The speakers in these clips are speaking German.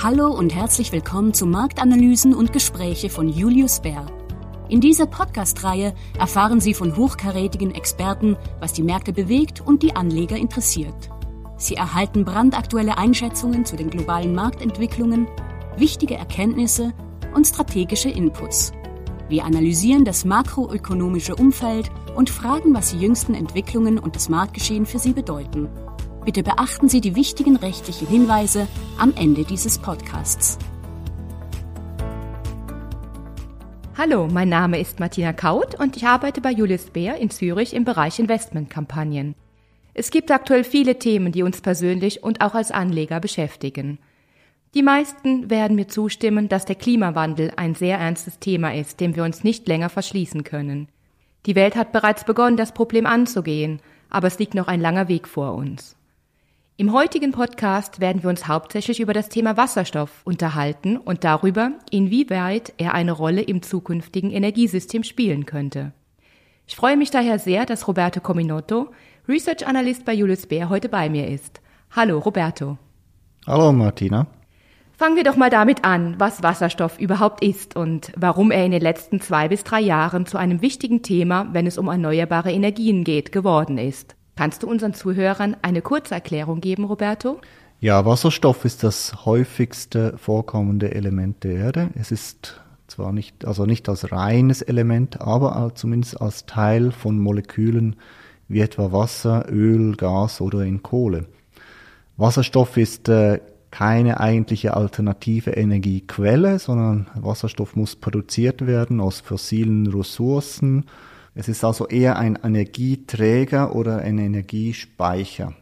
Hallo und herzlich willkommen zu Marktanalysen und Gespräche von Julius Bär. In dieser Podcast-Reihe erfahren Sie von hochkarätigen Experten, was die Märkte bewegt und die Anleger interessiert. Sie erhalten brandaktuelle Einschätzungen zu den globalen Marktentwicklungen, wichtige Erkenntnisse und strategische Inputs. Wir analysieren das makroökonomische Umfeld und fragen, was die jüngsten Entwicklungen und das Marktgeschehen für Sie bedeuten. Bitte beachten Sie die wichtigen rechtlichen Hinweise am Ende dieses Podcasts. Hallo, mein Name ist Martina Kaut und ich arbeite bei Julius Bär in Zürich im Bereich Investmentkampagnen. Es gibt aktuell viele Themen, die uns persönlich und auch als Anleger beschäftigen. Die meisten werden mir zustimmen, dass der Klimawandel ein sehr ernstes Thema ist, dem wir uns nicht länger verschließen können. Die Welt hat bereits begonnen, das Problem anzugehen, aber es liegt noch ein langer Weg vor uns. Im heutigen Podcast werden wir uns hauptsächlich über das Thema Wasserstoff unterhalten und darüber, inwieweit er eine Rolle im zukünftigen Energiesystem spielen könnte. Ich freue mich daher sehr, dass Roberto Cominotto, Research Analyst bei Julius Baer, heute bei mir ist. Hallo, Roberto. Hallo, Martina. Fangen wir doch mal damit an, was Wasserstoff überhaupt ist und warum er in den letzten zwei bis drei Jahren zu einem wichtigen Thema, wenn es um erneuerbare Energien geht, geworden ist. Kannst du unseren Zuhörern eine kurze Erklärung geben, Roberto? Ja, Wasserstoff ist das häufigste vorkommende Element der Erde. Es ist zwar nicht, also nicht als reines Element, aber zumindest als Teil von Molekülen wie etwa Wasser, Öl, Gas oder in Kohle. Wasserstoff ist äh, keine eigentliche alternative Energiequelle, sondern Wasserstoff muss produziert werden aus fossilen Ressourcen es ist also eher ein Energieträger oder ein Energiespeicher.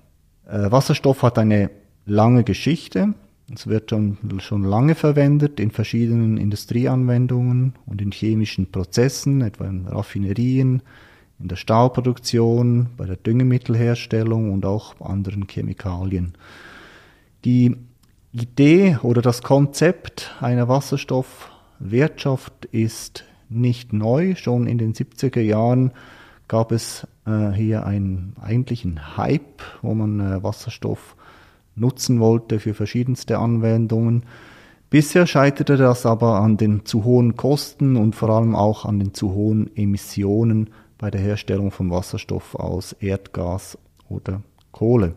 Äh, Wasserstoff hat eine lange Geschichte. Es wird schon, schon lange verwendet in verschiedenen Industrieanwendungen und in chemischen Prozessen, etwa in Raffinerien, in der Stahlproduktion, bei der Düngemittelherstellung und auch anderen Chemikalien. Die Idee oder das Konzept einer Wasserstoffwirtschaft ist nicht neu. Schon in den 70er Jahren gab es äh, hier einen eigentlichen Hype, wo man äh, Wasserstoff nutzen wollte für verschiedenste Anwendungen. Bisher scheiterte das aber an den zu hohen Kosten und vor allem auch an den zu hohen Emissionen bei der Herstellung von Wasserstoff aus Erdgas oder Kohle.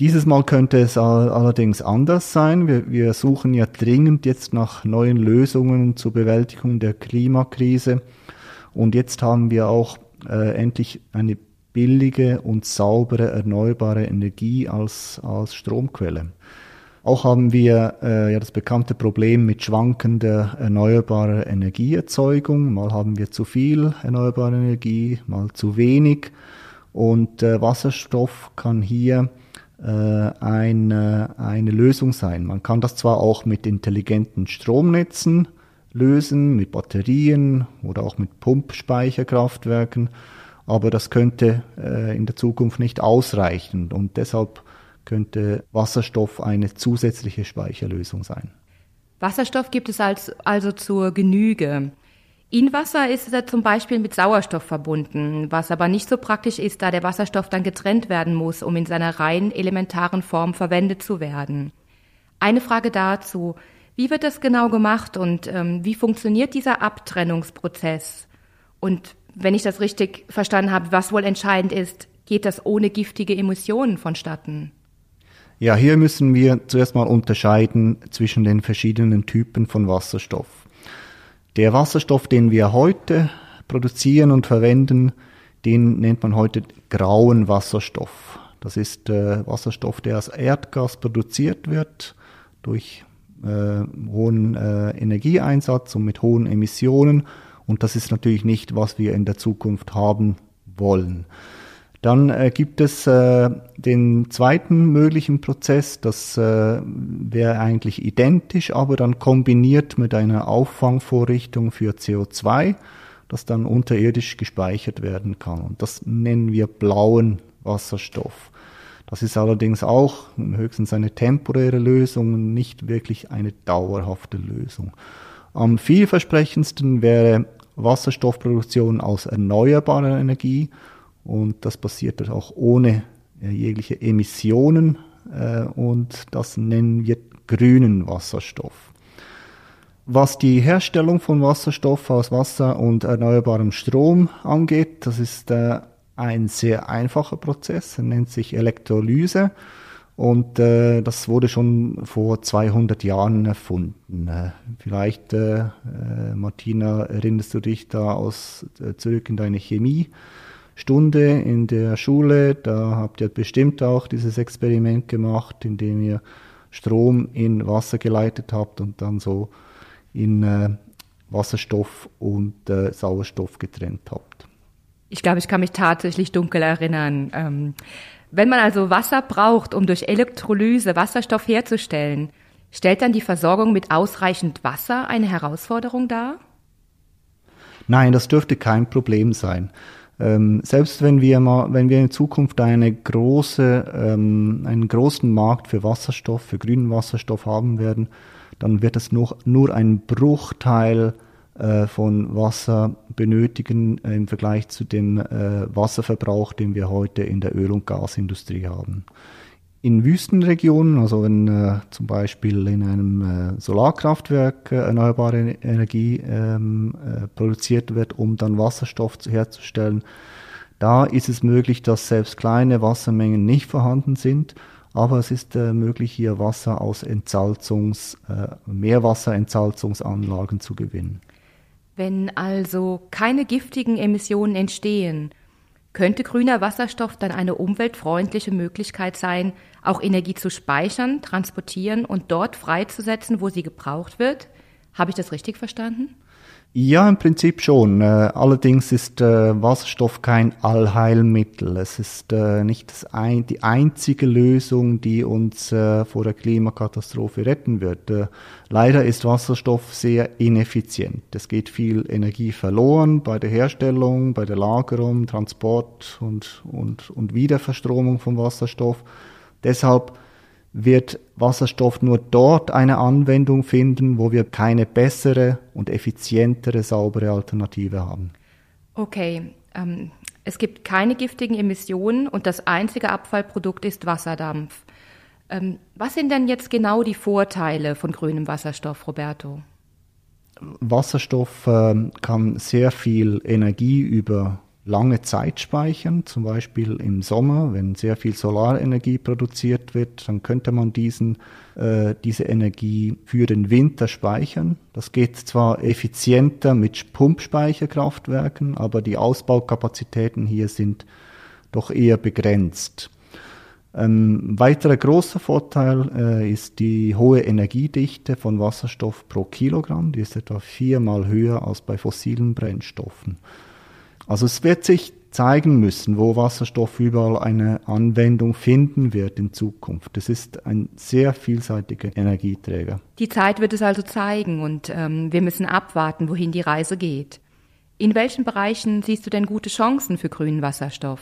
Dieses Mal könnte es allerdings anders sein. Wir, wir, suchen ja dringend jetzt nach neuen Lösungen zur Bewältigung der Klimakrise. Und jetzt haben wir auch äh, endlich eine billige und saubere erneuerbare Energie als, als Stromquelle. Auch haben wir äh, ja das bekannte Problem mit schwankender erneuerbarer Energieerzeugung. Mal haben wir zu viel erneuerbare Energie, mal zu wenig. Und äh, Wasserstoff kann hier eine, eine Lösung sein. Man kann das zwar auch mit intelligenten Stromnetzen lösen, mit Batterien oder auch mit Pumpspeicherkraftwerken, aber das könnte äh, in der Zukunft nicht ausreichen und deshalb könnte Wasserstoff eine zusätzliche Speicherlösung sein. Wasserstoff gibt es als, also zur Genüge. In Wasser ist er zum Beispiel mit Sauerstoff verbunden, was aber nicht so praktisch ist, da der Wasserstoff dann getrennt werden muss, um in seiner rein elementaren Form verwendet zu werden. Eine Frage dazu. Wie wird das genau gemacht und ähm, wie funktioniert dieser Abtrennungsprozess? Und wenn ich das richtig verstanden habe, was wohl entscheidend ist, geht das ohne giftige Emissionen vonstatten? Ja, hier müssen wir zuerst mal unterscheiden zwischen den verschiedenen Typen von Wasserstoff. Der Wasserstoff, den wir heute produzieren und verwenden, den nennt man heute grauen Wasserstoff. Das ist äh, Wasserstoff, der aus Erdgas produziert wird durch äh, hohen äh, Energieeinsatz und mit hohen Emissionen. Und das ist natürlich nicht, was wir in der Zukunft haben wollen. Dann äh, gibt es äh, den zweiten möglichen Prozess, das äh, wäre eigentlich identisch, aber dann kombiniert mit einer Auffangvorrichtung für CO2, das dann unterirdisch gespeichert werden kann. Und das nennen wir blauen Wasserstoff. Das ist allerdings auch höchstens eine temporäre Lösung, nicht wirklich eine dauerhafte Lösung. Am vielversprechendsten wäre Wasserstoffproduktion aus erneuerbarer Energie und das passiert auch ohne äh, jegliche Emissionen äh, und das nennen wir grünen Wasserstoff. Was die Herstellung von Wasserstoff aus Wasser und erneuerbarem Strom angeht, das ist äh, ein sehr einfacher Prozess, er nennt sich Elektrolyse und das wurde schon vor 200 Jahren erfunden. Vielleicht, Martina, erinnerst du dich da aus, zurück in deine Chemiestunde in der Schule? Da habt ihr bestimmt auch dieses Experiment gemacht, in dem ihr Strom in Wasser geleitet habt und dann so in äh, Wasserstoff und äh, Sauerstoff getrennt habt. Ich glaube, ich kann mich tatsächlich dunkel erinnern. Ähm wenn man also Wasser braucht, um durch Elektrolyse Wasserstoff herzustellen, stellt dann die Versorgung mit ausreichend Wasser eine Herausforderung dar? Nein, das dürfte kein Problem sein. Ähm, selbst wenn wir mal, wenn wir in Zukunft eine große, ähm, einen großen Markt für Wasserstoff, für grünen Wasserstoff haben werden, dann wird es nur, nur ein Bruchteil äh, von Wasser benötigen äh, im Vergleich zu dem äh, Wasserverbrauch, den wir heute in der Öl- und Gasindustrie haben. In Wüstenregionen, also wenn äh, zum Beispiel in einem äh, Solarkraftwerk äh, erneuerbare Energie ähm, produziert wird, um dann Wasserstoff herzustellen, da ist es möglich, dass selbst kleine Wassermengen nicht vorhanden sind, aber es ist möglich, hier Wasser aus Entsalzungs, Meerwasserentsalzungsanlagen zu gewinnen. Wenn also keine giftigen Emissionen entstehen, könnte grüner Wasserstoff dann eine umweltfreundliche Möglichkeit sein, auch Energie zu speichern, transportieren und dort freizusetzen, wo sie gebraucht wird? Habe ich das richtig verstanden? Ja, im Prinzip schon. Äh, allerdings ist äh, Wasserstoff kein Allheilmittel. Es ist äh, nicht ein, die einzige Lösung, die uns vor der Klimakatastrophe retten wird. Leider ist Wasserstoff sehr ineffizient. Es geht viel Energie verloren bei der Herstellung, bei der Lagerung, Transport und, und, und Wiederverstromung von Wasserstoff. Deshalb wird Wasserstoff nur dort eine Anwendung finden, wo wir keine bessere und effizientere, saubere Alternative haben. Okay, ähm, es gibt keine giftigen Emissionen und das einzige Abfallprodukt ist Wasserdampf. Ähm, was sind denn jetzt genau die Vorteile von grünem Wasserstoff, Roberto? Wasserstoff äh, kann sehr viel Energie über lange Zeit speichern, zum Beispiel im Sommer, wenn sehr viel Solarenergie produziert wird, dann könnte man diesen, äh, diese Energie für den Winter speichern. Das geht zwar effizienter mit Pumpspeicherkraftwerken, aber die Ausbaukapazitäten hier sind doch eher begrenzt. Ein weiterer großer Vorteil äh, ist die hohe Energiedichte von Wasserstoff pro Kilogramm. Die ist etwa viermal höher als bei fossilen Brennstoffen. Also es wird sich zeigen müssen, wo Wasserstoff überall eine Anwendung finden wird in Zukunft. Es ist ein sehr vielseitiger Energieträger. Die Zeit wird es also zeigen und ähm, wir müssen abwarten, wohin die Reise geht. In welchen Bereichen siehst du denn gute Chancen für grünen Wasserstoff?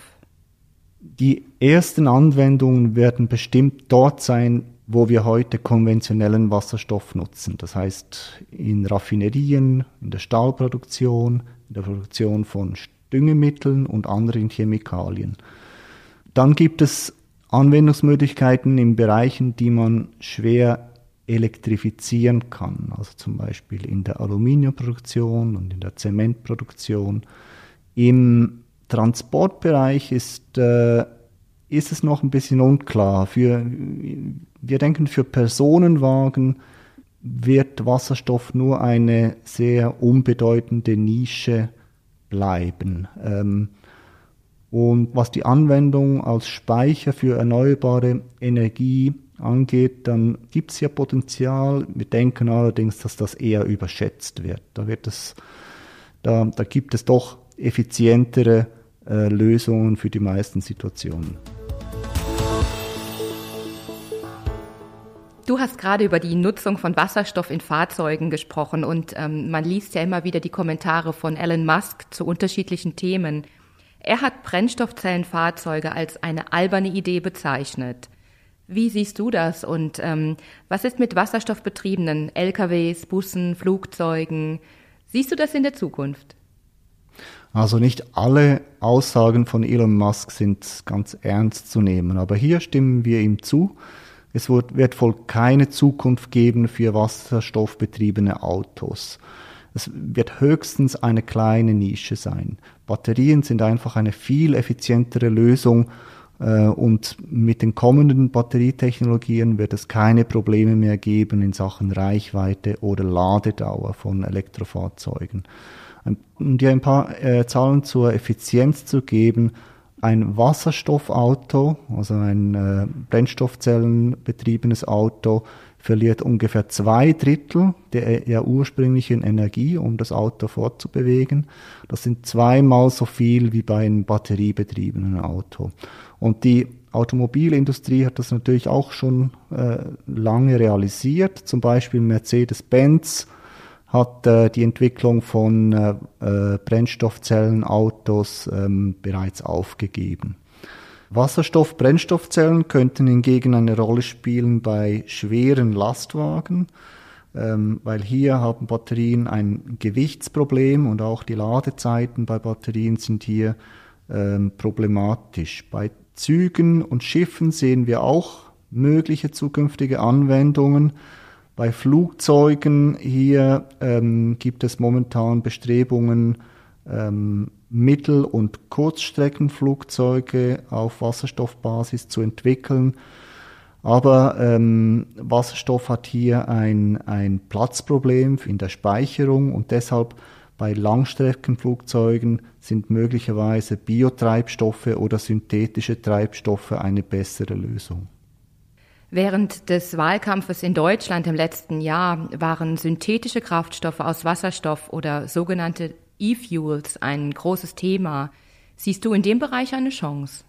Die ersten Anwendungen werden bestimmt dort sein, wo wir heute konventionellen Wasserstoff nutzen. Das heißt in Raffinerien, in der Stahlproduktion, in der Produktion von Düngemitteln und anderen Chemikalien. Dann gibt es Anwendungsmöglichkeiten in Bereichen, die man schwer elektrifizieren kann, also zum Beispiel in der Aluminiumproduktion und in der Zementproduktion. Im Transportbereich ist, äh, ist es noch ein bisschen unklar. Für, wir denken, für Personenwagen wird Wasserstoff nur eine sehr unbedeutende Nische bleiben. Ähm, und was die Anwendung als Speicher für erneuerbare Energie angeht, dann gibt es ja Potenzial. Wir denken allerdings, dass das eher überschätzt wird. Da, wird es, da, da gibt es doch effizientere äh, Lösungen für die meisten Situationen. Du hast gerade über die Nutzung von Wasserstoff in Fahrzeugen gesprochen und ähm, man liest ja immer wieder die Kommentare von Elon Musk zu unterschiedlichen Themen. Er hat Brennstoffzellenfahrzeuge als eine alberne Idee bezeichnet. Wie siehst du das und ähm, was ist mit wasserstoffbetriebenen LKWs, Bussen, Flugzeugen? Siehst du das in der Zukunft? Also nicht alle Aussagen von Elon Musk sind ganz ernst zu nehmen, aber hier stimmen wir ihm zu. Es wird, wird wohl keine Zukunft geben für wasserstoffbetriebene Autos. Es wird höchstens eine kleine Nische sein. Batterien sind einfach eine viel effizientere Lösung äh, und mit den kommenden Batterietechnologien wird es keine Probleme mehr geben in Sachen Reichweite oder Ladedauer von Elektrofahrzeugen. Um dir ein paar äh, Zahlen zur Effizienz zu geben, ein Wasserstoffauto, also ein äh, Brennstoffzellenbetriebenes Auto, verliert ungefähr zwei Drittel der, der ursprünglichen Energie, um das Auto fortzubewegen. Das sind zweimal so viel wie bei einem batteriebetriebenen Auto. Und die Automobilindustrie hat das natürlich auch schon äh, lange realisiert. Zum Beispiel Mercedes-Benz hat äh, die Entwicklung von äh, äh Brennstoffzellenautos ähm, bereits aufgegeben. Wasserstoff-Brennstoffzellen könnten hingegen eine Rolle spielen bei schweren Lastwagen, ähm, weil hier haben Batterien ein Gewichtsproblem und auch die Ladezeiten bei Batterien sind hier ähm, problematisch. Bei Zügen und Schiffen sehen wir auch mögliche zukünftige Anwendungen. Bei Flugzeugen hier ähm, gibt es momentan Bestrebungen, ähm, Mittel- und Kurzstreckenflugzeuge auf Wasserstoffbasis zu entwickeln. Aber ähm, Wasserstoff hat hier ein, ein Platzproblem in der Speicherung und deshalb bei Langstreckenflugzeugen sind möglicherweise Biotreibstoffe oder synthetische Treibstoffe eine bessere Lösung. Während des Wahlkampfes in Deutschland im letzten Jahr waren synthetische Kraftstoffe aus Wasserstoff oder sogenannte E-Fuels ein großes Thema. Siehst du in dem Bereich eine Chance?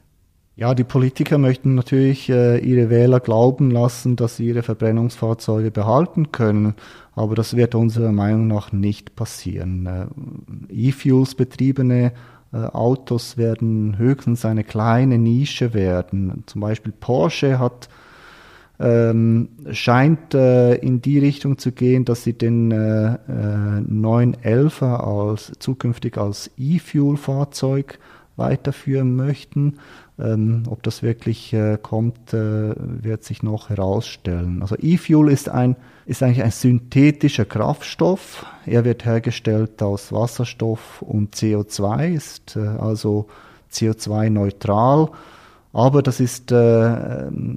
Ja, die Politiker möchten natürlich äh, ihre Wähler glauben lassen, dass sie ihre Verbrennungsfahrzeuge behalten können, aber das wird unserer Meinung nach nicht passieren. Äh, E-Fuels betriebene äh, Autos werden höchstens eine kleine Nische werden. Zum Beispiel Porsche hat ähm, scheint äh, in die Richtung zu gehen, dass sie den äh, äh, 911er als zukünftig als E-Fuel-Fahrzeug weiterführen möchten. Ähm, ob das wirklich äh, kommt, äh, wird sich noch herausstellen. Also E-Fuel ist ist eigentlich ein synthetischer Kraftstoff. Er wird hergestellt aus Wasserstoff und CO2, ist äh, also CO2-neutral aber das ist äh,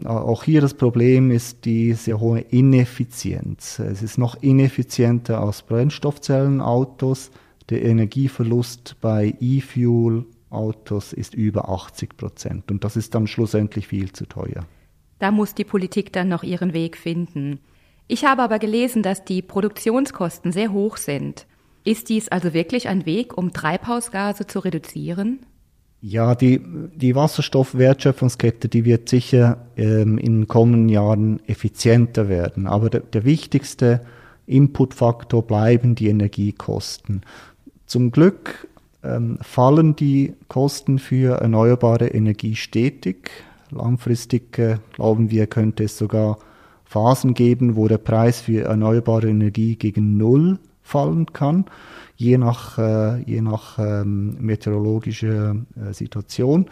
auch hier das Problem ist die sehr hohe Ineffizienz. Es ist noch ineffizienter als Brennstoffzellenautos. Der Energieverlust bei E-Fuel-Autos ist über 80 Prozent und das ist dann schlussendlich viel zu teuer. Da muss die Politik dann noch ihren Weg finden. Ich habe aber gelesen, dass die Produktionskosten sehr hoch sind. Ist dies also wirklich ein Weg, um Treibhausgase zu reduzieren? Ja, die, die Wasserstoffwertschöpfungskette, die wird sicher ähm, in den kommenden Jahren effizienter werden. Aber der, der wichtigste Inputfaktor bleiben die Energiekosten. Zum Glück ähm, fallen die Kosten für erneuerbare Energie stetig. Langfristig äh, glauben wir, könnte es sogar Phasen geben, wo der Preis für erneuerbare Energie gegen Null fallen kann je nach, äh, je nach ähm, meteorologischer äh, Situation.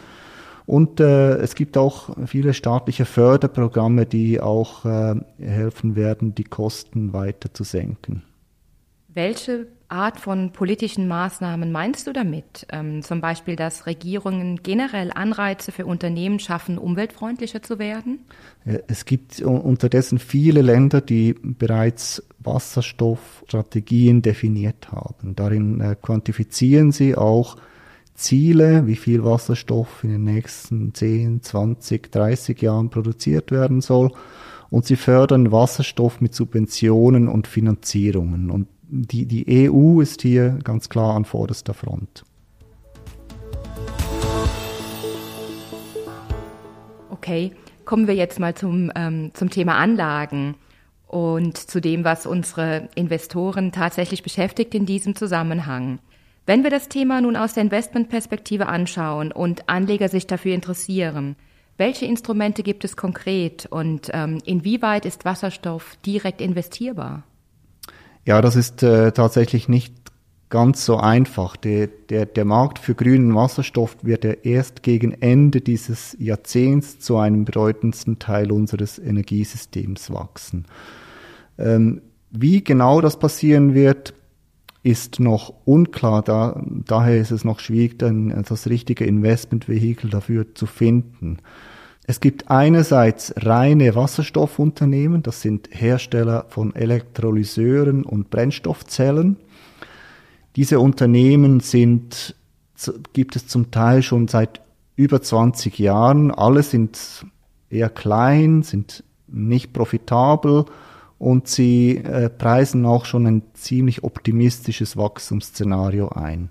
Und äh, es gibt auch viele staatliche Förderprogramme, die auch äh, helfen werden, die Kosten weiter zu senken. Welche Art von politischen Maßnahmen meinst du damit? Ähm, zum Beispiel, dass Regierungen generell Anreize für Unternehmen schaffen, umweltfreundlicher zu werden? Es gibt unterdessen viele Länder, die bereits Wasserstoffstrategien definiert haben. Darin äh, quantifizieren sie auch Ziele, wie viel Wasserstoff in den nächsten 10, 20, 30 Jahren produziert werden soll. Und sie fördern Wasserstoff mit Subventionen und Finanzierungen. Und die, die EU ist hier ganz klar an vorderster Front. Okay, kommen wir jetzt mal zum, ähm, zum Thema Anlagen und zu dem, was unsere Investoren tatsächlich beschäftigt in diesem Zusammenhang. Wenn wir das Thema nun aus der Investmentperspektive anschauen und Anleger sich dafür interessieren, welche Instrumente gibt es konkret und ähm, inwieweit ist Wasserstoff direkt investierbar? Ja, das ist äh, tatsächlich nicht ganz so einfach. Der, der, der Markt für grünen Wasserstoff wird ja erst gegen Ende dieses Jahrzehnts zu einem bedeutendsten Teil unseres Energiesystems wachsen. Ähm, wie genau das passieren wird, ist noch unklar. Da, daher ist es noch schwierig, dann das richtige Investmentvehikel dafür zu finden. Es gibt einerseits reine Wasserstoffunternehmen, das sind Hersteller von Elektrolyseuren und Brennstoffzellen. Diese Unternehmen sind, gibt es zum Teil schon seit über 20 Jahren. Alle sind eher klein, sind nicht profitabel und sie äh, preisen auch schon ein ziemlich optimistisches Wachstumsszenario ein.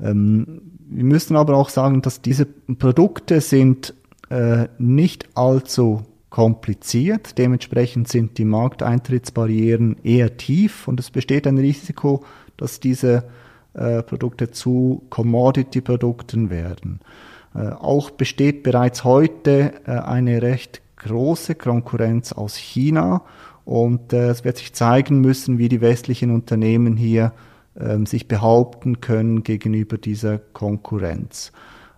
Ähm, wir müssen aber auch sagen, dass diese Produkte sind äh, nicht allzu kompliziert. Dementsprechend sind die Markteintrittsbarrieren eher tief und es besteht ein Risiko, dass diese äh, Produkte zu Commodity-Produkten werden. Äh, auch besteht bereits heute äh, eine recht große Konkurrenz aus China und äh, es wird sich zeigen müssen, wie die westlichen Unternehmen hier ähm, sich behaupten können gegenüber dieser Konkurrenz.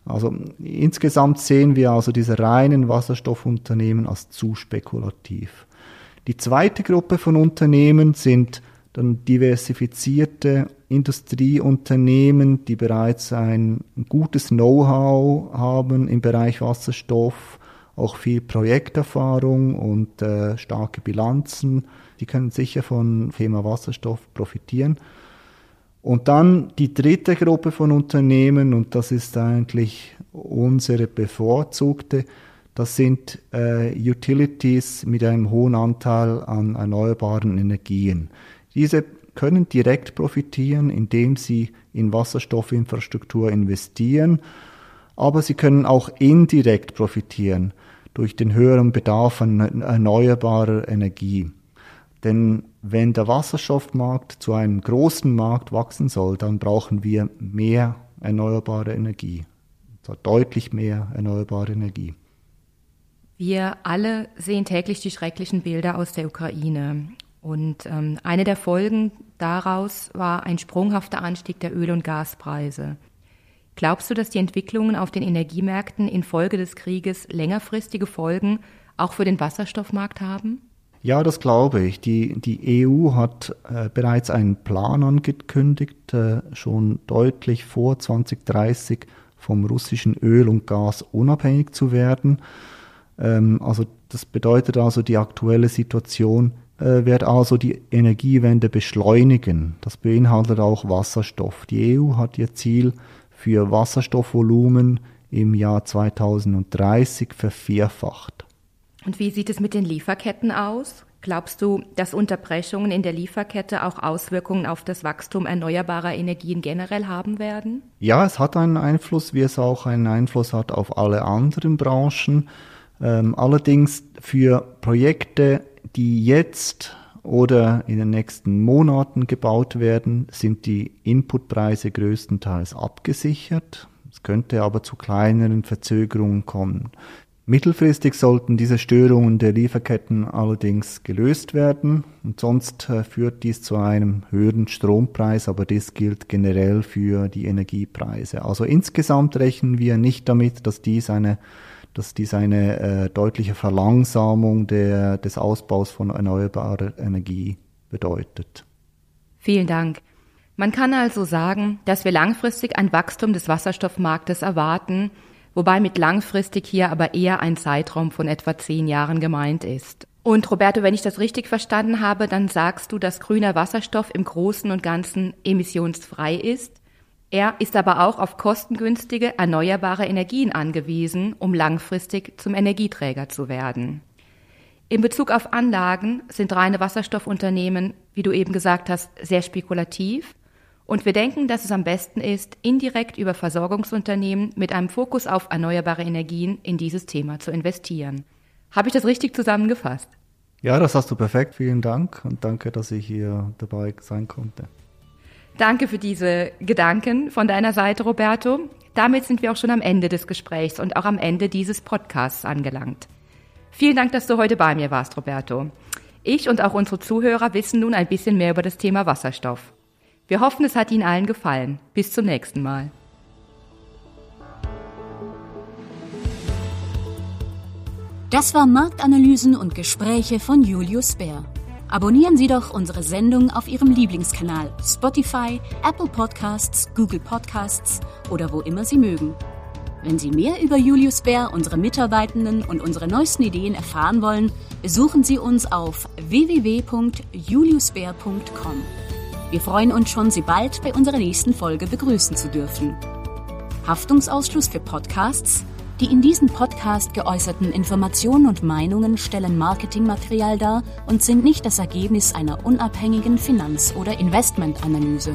Also insgesamt sehen wir also diese reinen Wasserstoffunternehmen als zu spekulativ. Die zweite Gruppe von Unternehmen sind dann diversifizierte Industrieunternehmen, die bereits ein gutes Know-how haben im Bereich Wasserstoff, auch viel Projekterfahrung und äh, starke Bilanzen. Die können sicher von Thema Wasserstoff profitieren. Und dann die dritte Gruppe von Unternehmen, und das ist eigentlich unsere bevorzugte, das sind äh, Utilities mit einem hohen Anteil an erneuerbaren Energien. Diese können direkt profitieren, indem sie in Wasserstoffinfrastruktur investieren, aber sie können auch indirekt profitieren durch den höheren Bedarf an erneuerbarer Energie. Denn wenn der Wasserstoffmarkt zu einem großen Markt wachsen soll, dann brauchen wir mehr erneuerbare Energie. Und zwar deutlich mehr erneuerbare Energie. Wir alle sehen täglich die schrecklichen Bilder aus der Ukraine. Und ähm, eine der Folgen daraus war ein sprunghafter Anstieg der Öl- und Gaspreise. Glaubst du, dass die Entwicklungen auf den Energiemärkten infolge des Krieges längerfristige Folgen auch für den Wasserstoffmarkt haben? Ja, das glaube ich. Die, die EU hat äh, bereits einen Plan angekündigt, äh, schon deutlich vor 2030 vom russischen Öl und Gas unabhängig zu werden. Ähm, also das bedeutet also, die aktuelle Situation äh, wird also die Energiewende beschleunigen. Das beinhaltet auch Wasserstoff. Die EU hat ihr Ziel für Wasserstoffvolumen im Jahr 2030 vervierfacht. Und wie sieht es mit den Lieferketten aus? Glaubst du, dass Unterbrechungen in der Lieferkette auch Auswirkungen auf das Wachstum erneuerbarer Energien generell haben werden? Ja, es hat einen Einfluss, wie es auch einen Einfluss hat auf alle anderen Branchen. Ähm, allerdings für Projekte, die jetzt oder in den nächsten Monaten gebaut werden, sind die Inputpreise größtenteils abgesichert. Es könnte aber zu kleineren Verzögerungen kommen. Mittelfristig sollten diese Störungen der Lieferketten allerdings gelöst werden und sonst äh, führt dies zu einem höheren Strompreis, aber das gilt generell für die Energiepreise. Also insgesamt rechnen wir nicht damit, dass dies eine, dass dies eine äh, deutliche Verlangsamung der, des Ausbaus von erneuerbarer Energie bedeutet. Vielen Dank. Man kann also sagen, dass wir langfristig ein Wachstum des Wasserstoffmarktes erwarten, wobei mit langfristig hier aber eher ein Zeitraum von etwa zehn Jahren gemeint ist. Und Roberto, wenn ich das richtig verstanden habe, dann sagst du, dass grüner Wasserstoff im Großen und Ganzen emissionsfrei ist. Er ist aber auch auf kostengünstige, erneuerbare Energien angewiesen, um langfristig zum Energieträger zu werden. In Bezug auf Anlagen sind reine Wasserstoffunternehmen, wie du eben gesagt hast, sehr spekulativ und wir denken, dass es am besten ist, indirekt über Versorgungsunternehmen mit einem Fokus auf erneuerbare Energien in dieses Thema zu investieren. Habe ich das richtig zusammengefasst? Ja, das hast du perfekt. Vielen Dank und danke, dass ich hier dabei sein konnte. Danke für diese Gedanken von deiner Seite, Roberto. Damit sind wir auch schon am Ende des Gesprächs und auch am Ende dieses Podcasts angelangt. Vielen Dank, dass du heute bei mir warst, Roberto. Ich und auch unsere Zuhörer wissen nun ein bisschen mehr über das Thema Wasserstoff. Wir hoffen, es hat Ihnen allen gefallen. Bis zum nächsten Mal. Das war Marktanalysen und Gespräche von Julius Bär. Abonnieren Sie doch unsere Sendung auf Ihrem Lieblingskanal Spotify, Apple Podcasts, Google Podcasts oder wo immer Sie mögen. Wenn Sie mehr über Julius Bär, unsere Mitarbeitenden und unsere neuesten Ideen erfahren wollen, besuchen Sie uns auf www.juliusbär.com. Wir freuen uns schon, Sie bald bei unserer nächsten Folge begrüßen zu dürfen. Haftungsausschluss für Podcasts die in diesem Podcast geäußerten Informationen und Meinungen stellen Marketingmaterial dar und sind nicht das Ergebnis einer unabhängigen Finanz- oder Investmentanalyse.